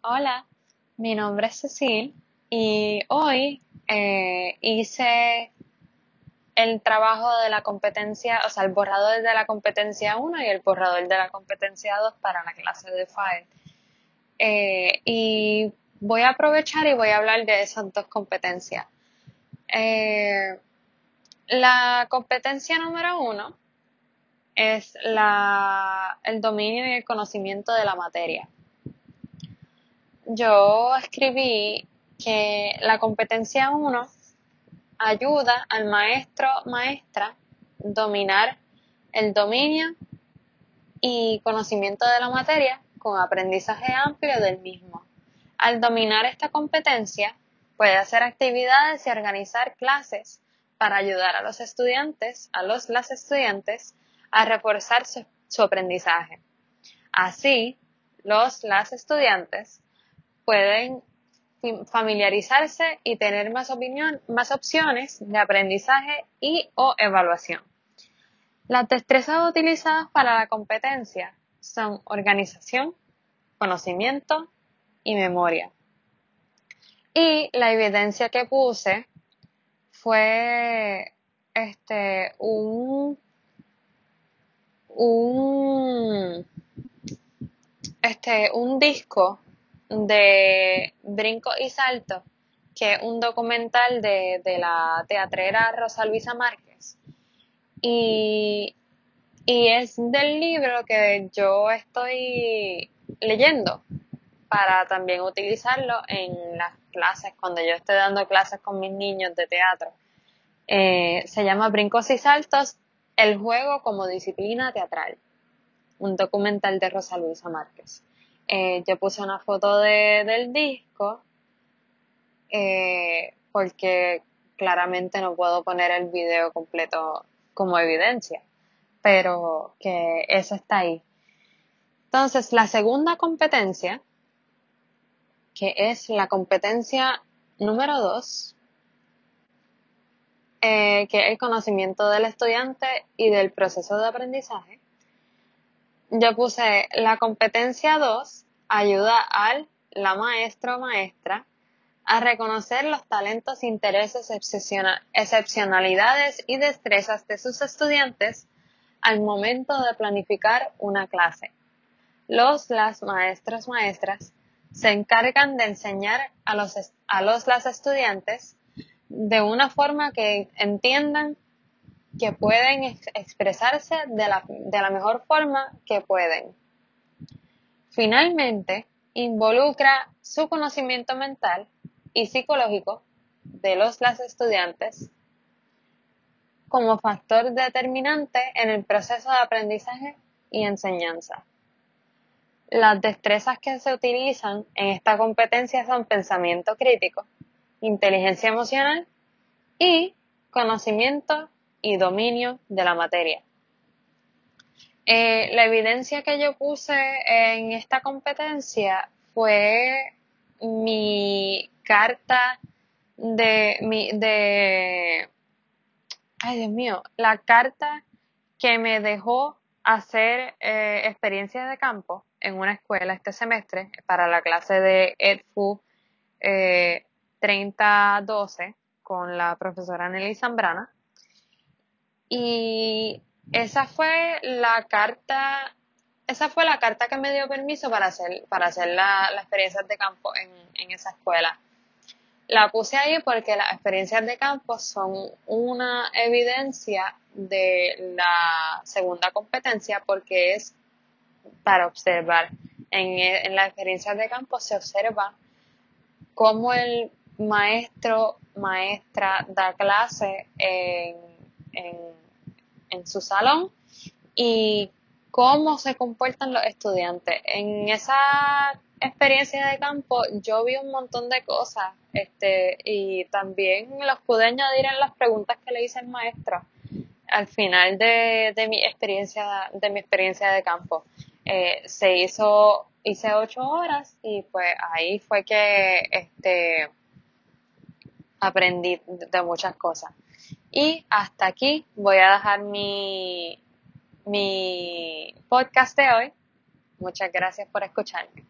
Hola, mi nombre es Cecil y hoy eh, hice el trabajo de la competencia, o sea, el borrador de la competencia 1 y el borrador de la competencia 2 para la clase de FAEL. Eh, y voy a aprovechar y voy a hablar de esas dos competencias. Eh, la competencia número uno es la, el dominio y el conocimiento de la materia. Yo escribí que la competencia 1 ayuda al maestro maestra dominar el dominio y conocimiento de la materia con aprendizaje amplio del mismo. Al dominar esta competencia, puede hacer actividades y organizar clases para ayudar a los estudiantes, a los las estudiantes, a reforzar su, su aprendizaje. Así, los las estudiantes pueden familiarizarse y tener más, opinión, más opciones de aprendizaje y o evaluación. Las destrezas utilizadas para la competencia son organización, conocimiento y memoria. Y la evidencia que puse fue este un este un disco de Brinco y Salto, que es un documental de, de la teatrera Rosa Luisa Márquez. Y, y es del libro que yo estoy leyendo para también utilizarlo en las clases, cuando yo estoy dando clases con mis niños de teatro. Eh, se llama Brincos y Saltos, el juego como disciplina teatral, un documental de Rosa Luisa Márquez. Eh, yo puse una foto de, del disco eh, porque claramente no puedo poner el video completo como evidencia, pero que eso está ahí. Entonces, la segunda competencia, que es la competencia número dos, eh, que es el conocimiento del estudiante y del proceso de aprendizaje, yo puse la competencia 2 ayuda al la maestra o maestra a reconocer los talentos, intereses, excepcionalidades y destrezas de sus estudiantes al momento de planificar una clase. Los las maestros maestras se encargan de enseñar a los, a los las estudiantes de una forma que entiendan que pueden expresarse de la, de la mejor forma que pueden. Finalmente, involucra su conocimiento mental y psicológico de los las estudiantes como factor determinante en el proceso de aprendizaje y enseñanza. Las destrezas que se utilizan en esta competencia son pensamiento crítico, inteligencia emocional y conocimiento y dominio de la materia. Eh, la evidencia que yo puse en esta competencia fue mi carta de mi de ay Dios mío la carta que me dejó hacer eh, experiencias de campo en una escuela este semestre para la clase de EDFU eh, 3012 con la profesora Nelly Zambrana y esa fue la carta, esa fue la carta que me dio permiso para hacer, para hacer las la experiencias de campo en, en esa escuela. La puse ahí porque las experiencias de campo son una evidencia de la segunda competencia porque es para observar. En, en las experiencias de campo se observa cómo el maestro, maestra da clase en, en en su salón y cómo se comportan los estudiantes. En esa experiencia de campo yo vi un montón de cosas este, y también los pude añadir en las preguntas que le hice al maestro al final de, de mi experiencia de mi experiencia de campo. Eh, se hizo, hice ocho horas y pues ahí fue que este, aprendí de muchas cosas. Y hasta aquí voy a dejar mi, mi podcast de hoy. Muchas gracias por escucharme.